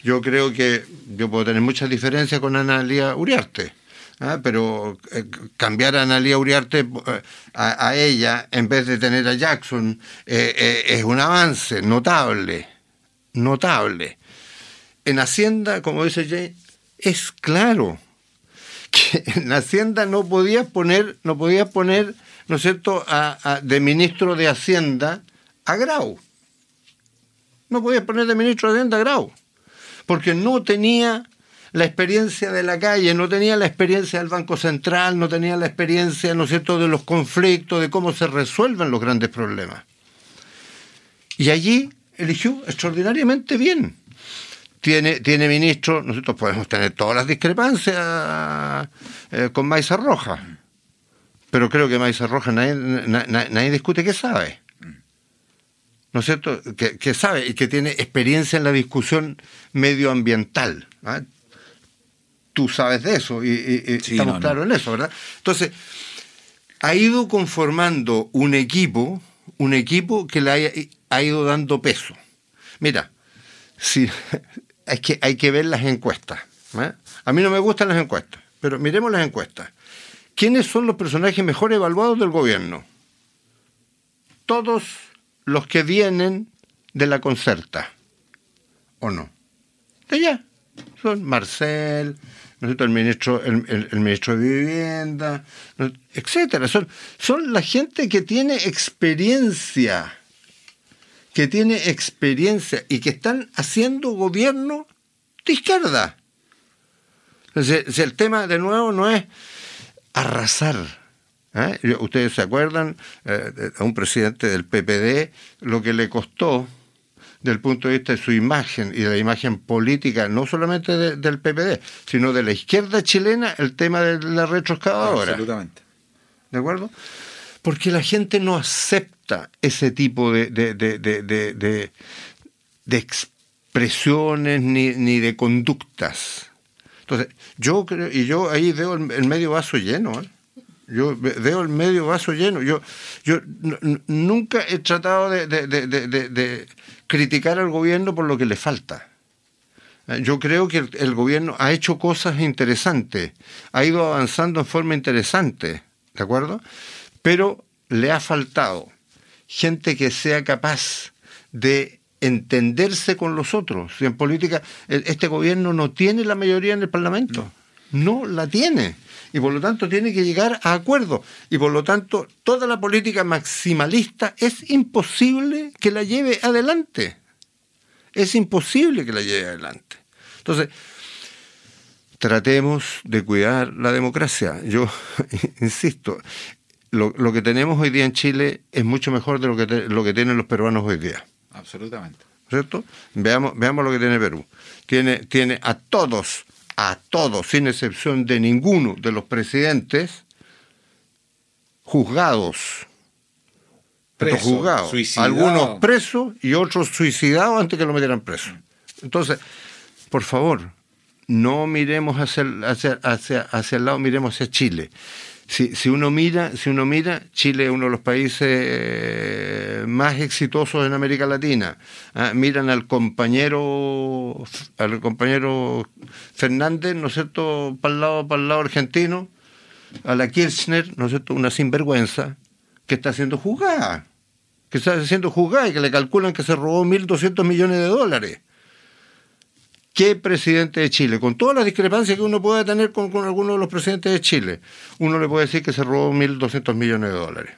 Yo creo que yo puedo tener muchas diferencias con Analia Uriarte, ¿ah? pero eh, cambiar a Analia Uriarte eh, a, a ella en vez de tener a Jackson eh, es un avance notable, notable. En Hacienda, como dice Jay, es claro que en Hacienda no podías poner, no podías poner, ¿no es cierto?, a- a- de ministro de Hacienda a Grau. No podías poner de ministro de Hacienda a Grau, porque no tenía la experiencia de la calle, no tenía la experiencia del Banco Central, no tenía la experiencia, ¿no es cierto?, de los conflictos, de cómo se resuelven los grandes problemas. Y allí eligió extraordinariamente bien tiene, tiene ministro, nosotros podemos tener todas las discrepancias eh, con Maiza Roja, pero creo que Maiza Roja nadie, na- na- nadie discute que sabe. ¿No es cierto? Que, que sabe y que tiene experiencia en la discusión medioambiental. ¿ah? Tú sabes de eso y, y- y Sí, estamos no, no. claros en eso, ¿verdad? Entonces, ha ido conformando un equipo, un equipo que le haya- ha ido dando peso. Mira, si, hay, que, hay que ver las encuestas. ¿eh? A mí no me gustan las encuestas, pero miremos las encuestas. ¿Quiénes son los personajes mejor evaluados del gobierno? Todos los que vienen de la concerta, ¿o no? De allá. Son Marcel, el ministro, el, ministro de Vivienda, etcétera. Son, son la gente que tiene experiencia que tiene experiencia y que están haciendo gobierno de izquierda. Entonces, el tema de nuevo no es arrasar. ¿eh? Ustedes se acuerdan eh, a un presidente del PPD lo que le costó del punto de vista de su imagen y de la imagen política, no solamente de- del PPD, sino de la izquierda chilena, el tema de la retroexcavadora. Absolutamente. ¿De acuerdo? Porque la gente no acepta ese tipo de- de- de expresiones ni, ni de conductas. Entonces, yo creo, y yo ahí veo el, medio vaso lleno, ¿eh? Yo ve- veo el medio vaso lleno. Yo, yo nunca he tratado de criticar al gobierno por lo que le falta. Eh, Yo creo que el, el gobierno ha hecho cosas interesantes, ha ido avanzando en forma interesante, ¿de acuerdo? Pero le ha faltado gente que sea capaz de entenderse con los otros. Y en política, el- este gobierno no tiene la mayoría en el Parlamento, no la tiene. Y por lo tanto tiene que llegar a acuerdos. Y por lo tanto, toda la política maximalista es imposible que la lleve adelante es imposible que la lleve adelante. Entonces, tratemos de cuidar la democracia. Yo insisto, lo, que tenemos hoy día en Chile es mucho mejor de lo que, lo que tienen los peruanos hoy día. Absolutamente. ¿Cierto? Veamos, veamos lo que tiene Perú. Tiene, tiene a todos, a todos, sin excepción de ninguno de los presidentes, juzgados. Preso, juzgados. suicidado. Algunos presos y otros suicidados antes que lo metieran preso. Entonces, por favor, no miremos hacia, hacia, hacia, hacia el lado, miremos hacia Chile. Si, si, uno mira, si uno mira, Chile es uno de los países eh, más exitosos en América Latina. Ah, miran al compañero, al compañero Fernández, ¿no es cierto?, para el lado, para el lado argentino, a la Kirchner, ¿no es cierto?, una sinvergüenza que está haciendo juzgada, que está haciendo juzgada y que le calculan que se robó 1.200 millones de dólares. ¿Qué presidente de Chile? Con todas las discrepancias que uno pueda tener con, con alguno de los presidentes de Chile, uno le puede decir que se robó 1.200 millones de dólares.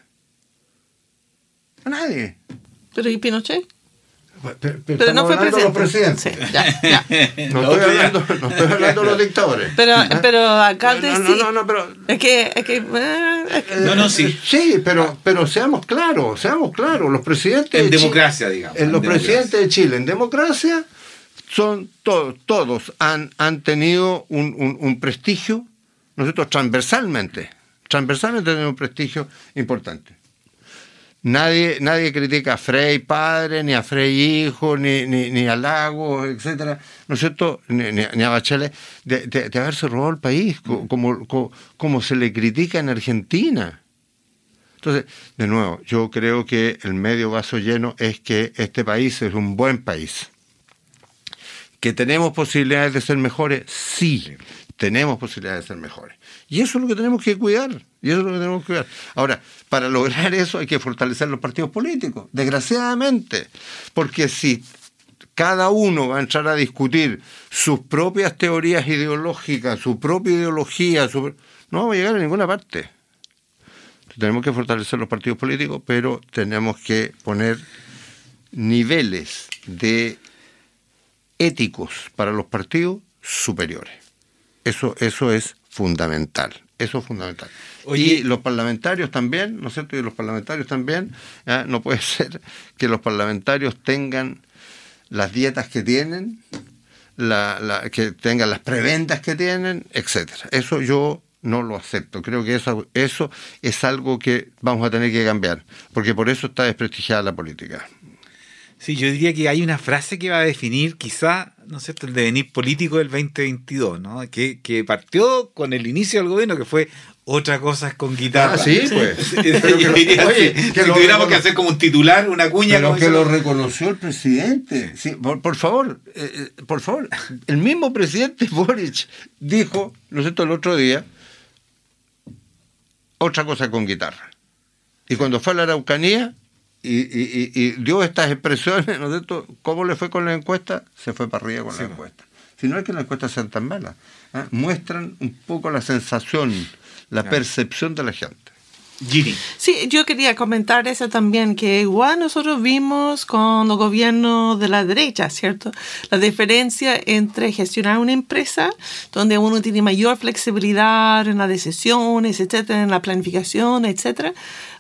A nadie. ¿Pero y Pinochet? Pero, Pero no fue presidente. los presidentes. Sí, ya, ya. No, estoy hablando, no estoy hablando de los dictadores. Pero, pero alcalde no, no, sí. no, no, pero Es que, es que, eh, es que- No, no, sí. Sí, pero, pero seamos claros, seamos claros. Los presidentes. En de democracia, digamos. en los en democracia. presidentes de Chile, en democracia, son todos, todos han, han tenido un, un- prestigio, nosotros transversalmente, transversalmente tenemos un prestigio importante. Nadie, nadie critica a Frei padre, ni a Frei hijo, ni, ni, ni a Lagos, etcétera, ¿no es cierto? Ni, ni- ni a Bachelet, de, haberse robado el país, co- como, co- como se le critica en Argentina. Entonces, de nuevo, yo creo que el medio vaso lleno es que este país es un buen país. ¿Que tenemos posibilidades de ser mejores? Sí, tenemos posibilidades de ser mejores. Y eso es lo que tenemos que cuidar. Y eso es lo que tenemos que cuidar. Ahora, para lograr eso hay que fortalecer los partidos políticos, desgraciadamente. Porque si cada uno va a entrar a discutir sus propias teorías ideológicas, su propia ideología, su- no vamos a llegar a ninguna parte. Tenemos que fortalecer los partidos políticos, pero tenemos que poner niveles de éticos para los partidos superiores. Eso, eso es fundamental. Eso es fundamental. Oye. y los parlamentarios también, ¿no es cierto? Y los parlamentarios también, no puede ser que los parlamentarios tengan las dietas que tienen, la, la- que tengan las preventas que tienen, etcétera. Eso yo no lo acepto. Creo que eso, eso es algo que vamos a tener que cambiar, porque por eso está desprestigiada la política. Sí, yo diría que hay una frase que va a definir quizá, ¿no es cierto?, el devenir político del 2022, ¿no? Que, que partió con el inicio del gobierno, que fue otra cosa es con guitarra. Ah, sí, pues. Sí, Pero que yo lo- diría, oye, si, que si lo tuviéramos que hacer como un titular, una cuña, Pero que lo reconoció el presidente. Sí, por, por favor, eh, eh, por favor. El mismo presidente Boric dijo, ¿no es cierto?, el otro día, otra cosa con guitarra. Y cuando fue a la Araucanía y, y- y- y dio estas expresiones, ¿no es cierto?, ¿cómo le fue con la encuesta? Se fue para arriba con la encuesta. Si no es que las encuestas sean tan malas, ¿ah? muestran un poco la sensación, la percepción de la gente. Sí, yo quería comentar eso también, que igual nosotros vimos con los gobiernos de la derecha, ¿cierto? La diferencia entre gestionar una empresa, donde uno tiene mayor flexibilidad en las decisiones, etcétera, en la planificación, etcétera,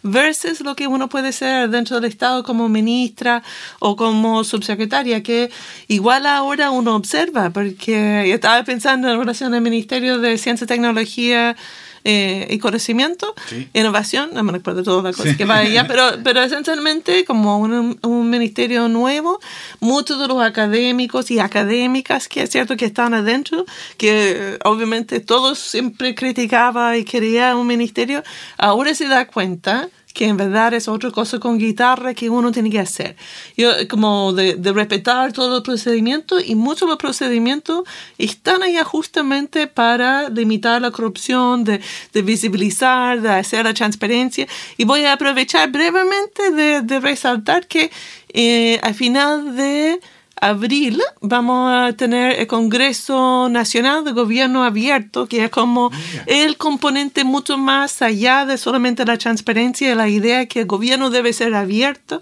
versus lo que uno puede ser dentro del Estado como ministra o como subsecretaria, que igual ahora uno observa, porque estaba pensando en relación al Ministerio de Ciencia y Tecnología eh, y Conocimiento, Sí. innovación, no me recuerdo todas las cosas que va allá, pero, pero esencialmente como un, un ministerio nuevo, muchos de los académicos y académicas que es cierto que están adentro, que eh, obviamente todos siempre criticaba y quería un ministerio, ahora se da cuenta que en verdad es otra cosa con guitarra que uno tiene que hacer. Yo, como de, de respetar todo el procedimiento y muchos de los procedimientos están allá justamente para limitar la corrupción, de, de visibilizar, de hacer la transparencia. Y voy a aprovechar brevemente de, de resaltar que eh, al final de abril vamos a tener el Congreso Nacional de Gobierno Abierto, que es como el componente mucho más allá de solamente la transparencia y la idea que el gobierno debe ser abierto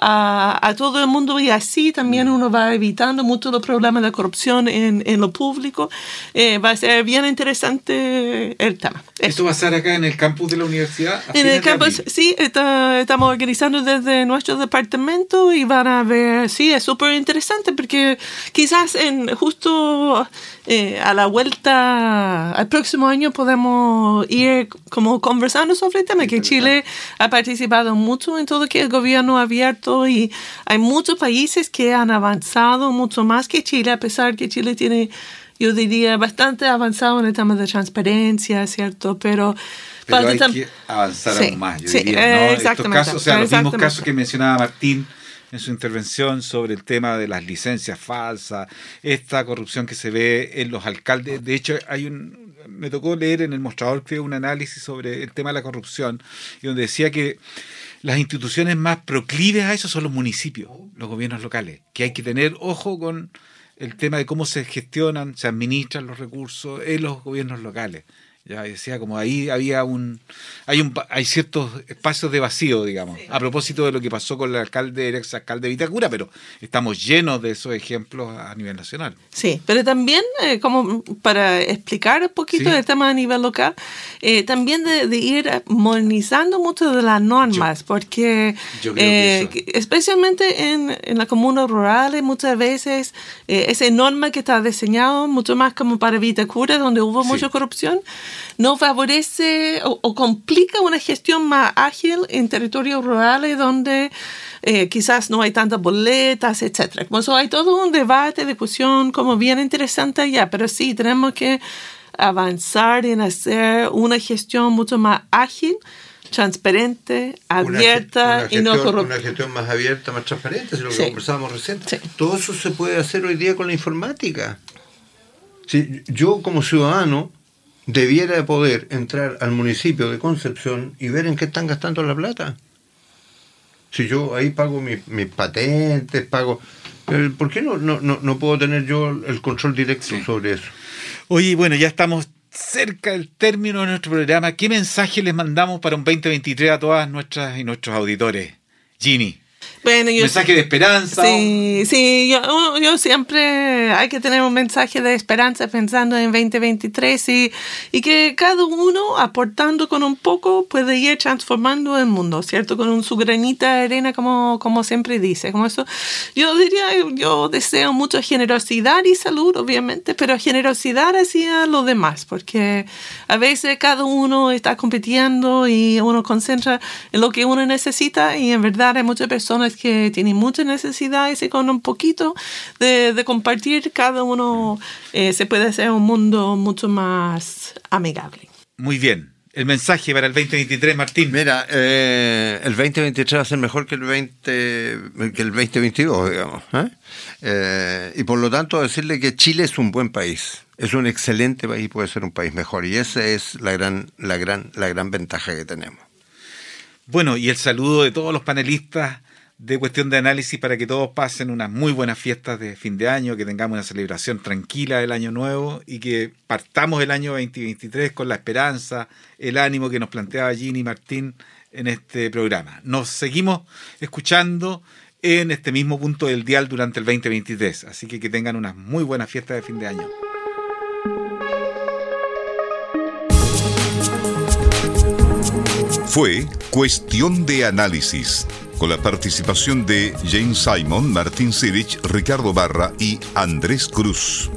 a, a todo el mundo y así también uno va evitando muchos los problemas de corrupción en, en lo público. Eh, va a ser bien interesante el tema. Esto va a ser acá en el campus de la universidad. En el campus, sí, está- estamos organizando desde nuestro departamento y van a ver, sí, es súper interesante porque quizás en justo eh, a la vuelta al próximo año podemos ir como conversando sobre el tema, que Chile ha participado mucho en todo que el gobierno abierto y hay muchos países que han avanzado mucho más que Chile, a pesar que Chile tiene yo diría, bastante avanzado en el tema de transparencia, ¿cierto? Pero, pero hay que avanzar Sí, aún más, yo sí, diría, ¿no? Estos exactamente, casos, o sea, los mismos casos que mencionaba Martín en su intervención sobre el tema de las licencias falsas, esta corrupción que se ve en los alcaldes. De hecho, hay un me tocó leer en el mostrador creo un análisis sobre el tema de la corrupción y donde decía que las instituciones más proclives a eso son los municipios, los gobiernos locales, que hay que tener ojo con el tema de cómo se gestionan, se administran los recursos en los gobiernos locales. Ya decía como ahí había un hay un hay ciertos espacios de vacío, digamos, a propósito de lo que pasó con el alcalde, el ex alcalde de Vitacura, pero estamos llenos de esos ejemplos a nivel nacional. Sí, pero también, eh, como para explicar un poquito Sí. el tema a nivel local, eh, también de, de ir modernizando mucho de las normas, porque yo creo que eh, especialmente en, en las comunas rurales, muchas veces eh, esa norma que está diseñado mucho más como para Vitacura, donde hubo Sí. mucha corrupción, no favorece o, o complica una gestión más ágil en territorios rurales donde eh, quizás no hay tantas boletas, etcétera. Como eso hay todo un debate, discusión como bien interesante allá, pero sí tenemos que avanzar en hacer una gestión mucho más ágil, transparente, Una abierta y no corrupta. Una gestión más abierta, más transparente, es lo que Sí. conversábamos recién. Sí. Todo eso se puede hacer hoy día con la informática. Si yo como ciudadano debiera de poder entrar al municipio de Concepción y ver en qué están gastando la plata. Si yo ahí pago mi- mis patentes, pago... eh, ¿Por qué no, no, no, no puedo tener yo el control directo Sí. sobre eso? Oye, bueno, ya estamos cerca del término de nuestro programa. ¿Qué mensaje les mandamos para un 2023 a todas nuestras y nuestros auditores? Ginny, Bueno, yo- mensaje de esperanza. Sí, sí, yo, yo siempre hay que tener un mensaje de esperanza pensando en 2023 y, y que cada uno aportando con un poco puede ir transformando el mundo, ¿cierto? Con un, su granita de arena, como, como siempre dice. Como eso, yo diría, yo deseo mucha generosidad y salud, obviamente, pero generosidad hacia los demás, porque a veces cada uno está compitiendo y uno concentra en lo que uno necesita y en verdad hay muchas personas que tienen muchas necesidades y con un poquito de, de compartir cada uno eh, se puede hacer un mundo mucho más amigable. Muy bien. El mensaje para el 2023, Martín. Mira, eh, el 2023 va a ser mejor que el 20 que el 2022, digamos. ¿eh? Eh, y por lo tanto decirle que Chile es un buen país, es un excelente país, puede ser un país mejor y esa es la gran, la gran, la gran ventaja que tenemos. Bueno, y el saludo de todos los panelistas de cuestión de análisis para que todos pasen unas muy buenas fiestas de fin de año, que tengamos una celebración tranquila del año nuevo y que partamos el año 2023 con la esperanza, el ánimo que nos planteaba Ginny y Martín en este programa. Nos seguimos escuchando en este mismo punto del dial durante el 2023, así que que tengan unas muy buenas fiestas de fin de año. Fue Cuestión de Análisis, con la participación de James Simon, Martín Sirich, Ricardo Barra y Andrés Cruz.